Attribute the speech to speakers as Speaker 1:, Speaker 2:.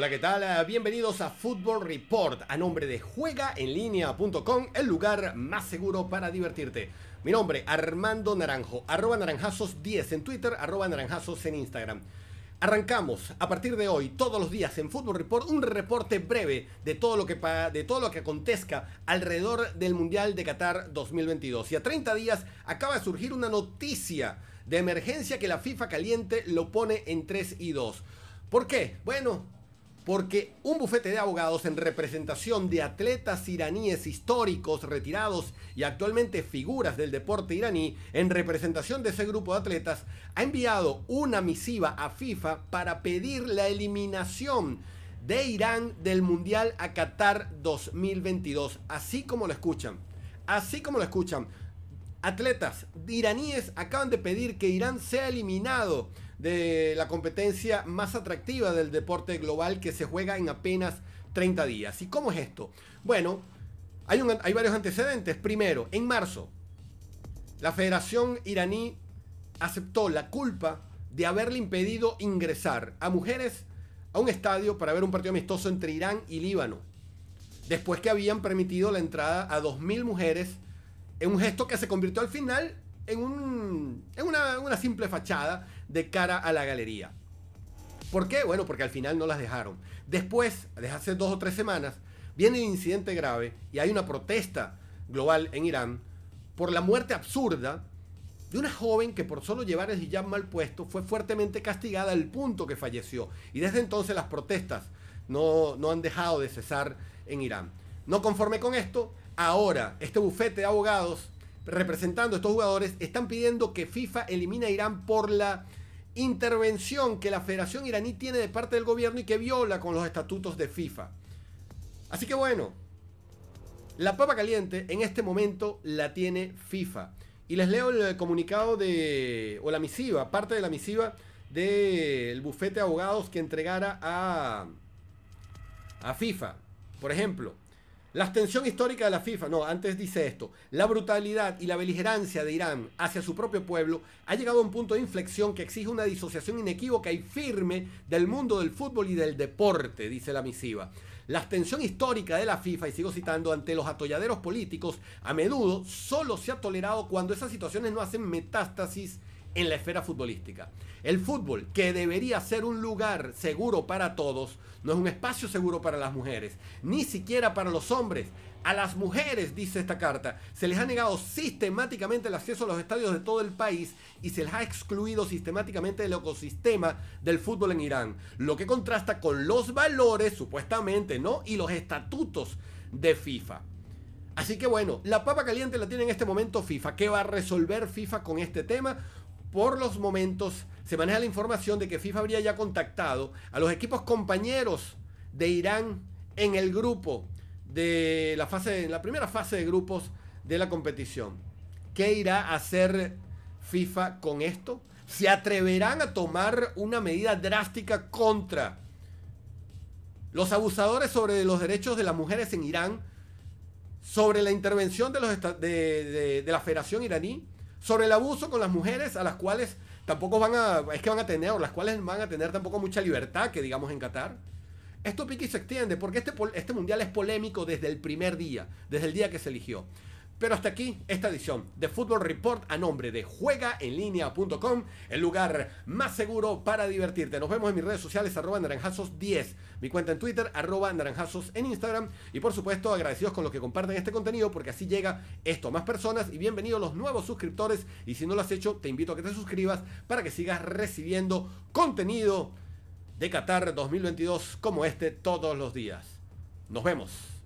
Speaker 1: Hola, ¿qué tal? Bienvenidos a Football Report a nombre de juegaenlinea.com, el lugar más seguro para divertirte. Mi nombre, Armando Naranjo, arroba naranjazos10 en Twitter, arroba naranjazos en Instagram. Arrancamos a partir de hoy, todos los días en Football Report, un reporte breve de todo lo que, de todo lo que acontezca alrededor del Mundial de Qatar 2022. Y a 30 días acaba de surgir una noticia de emergencia que la FIFA caliente lo pone en 3 y 2. ¿Por qué? Bueno, porque un bufete de abogados en representación de atletas iraníes históricos, retirados y actualmente figuras del deporte iraní, en representación de ese grupo de atletas, ha enviado una misiva a FIFA para pedir la eliminación de Irán del Mundial a Qatar 2022, así como lo escuchan. Así como lo escuchan. Atletas iraníes acaban de pedir que Irán sea eliminado de la competencia más atractiva del deporte global que se juega en apenas 30 días. ¿Y cómo es esto? Bueno, hay, un- hay varios antecedentes. Primero, en marzo, la Federación iraní aceptó la culpa de haberle impedido ingresar a mujeres a un estadio para ver un partido amistoso entre Irán y Líbano. Después que habían permitido la entrada a 2.000 mujeres en un gesto que se convirtió al final en, un- en una, una simple fachada de cara a la galería. ¿Por qué? Bueno, porque al final no las dejaron. Después, desde hace dos o tres semanas, viene un incidente grave y hay una protesta global en Irán por la muerte absurda de una joven que por solo llevar el hijab mal puesto fue fuertemente castigada al punto que falleció. Y desde entonces las protestas no, no han dejado de cesar en Irán. No conforme con esto, ahora este bufete de abogados representando a estos jugadores están pidiendo que FIFA elimine a Irán por la intervención que la Federación iraní tiene de parte del gobierno y que viola con los estatutos de FIFA. Así que bueno, la papa caliente en este momento la tiene FIFA. Y les leo el comunicado de, o la misiva, parte de la misiva del bufete de abogados que entregara a, a FIFA. Por ejemplo, la abstención histórica de la FIFA, no, antes dice esto, la brutalidad y la beligerancia de Irán hacia su propio pueblo ha llegado a un punto de inflexión que exige una disociación inequívoca y firme del mundo del fútbol y del deporte, dice la misiva. La abstención histórica de la FIFA, y sigo citando, ante los atolladeros políticos, a menudo solo se ha tolerado cuando esas situaciones no hacen metástasis en la esfera futbolística. El fútbol, que debería ser un lugar seguro para todos, no es un espacio seguro para las mujeres, ni siquiera para los hombres. A las mujeres, dice esta carta, se les ha negado sistemáticamente el acceso a los estadios de todo el país y se les ha excluido sistemáticamente del ecosistema del fútbol en Irán, lo que contrasta con los valores, supuestamente, ¿no? Y los estatutos de FIFA. Así que bueno, la papa caliente la tiene en este momento FIFA. ¿Qué va a resolver FIFA con este tema? Por los momentos se maneja la información de que FIFA habría ya contactado a los equipos compañeros de Irán en el grupo de la fase, en la primera fase de grupos de la competición. ¿Qué irá a hacer FIFA con esto? ¿Se atreverán a tomar una medida drástica contra los abusadores sobre los derechos de las mujeres en Irán? sobre la intervención de, la Federación iraní, sobre el abuso con las mujeres a las cuales tampoco van a, es que van a tener, o las cuales van a tener tampoco mucha libertad, que digamos en Qatar. Esto pique y se extiende, porque este, este mundial es polémico desde el primer día, desde el día que se eligió. Pero hasta aquí esta edición de Football Report a nombre de juegaenlinea.com, el lugar más seguro para divertirte. Nos vemos en mis redes sociales, arroba naranjazos10, mi cuenta en Twitter, arroba naranjazos en Instagram. Y por supuesto, agradecidos con los que comparten este contenido, porque así llega esto a más personas. Y bienvenidos los nuevos suscriptores. Y si no lo has hecho, te invito a que te suscribas para que sigas recibiendo contenido de Qatar 2022 como este todos los días. Nos vemos.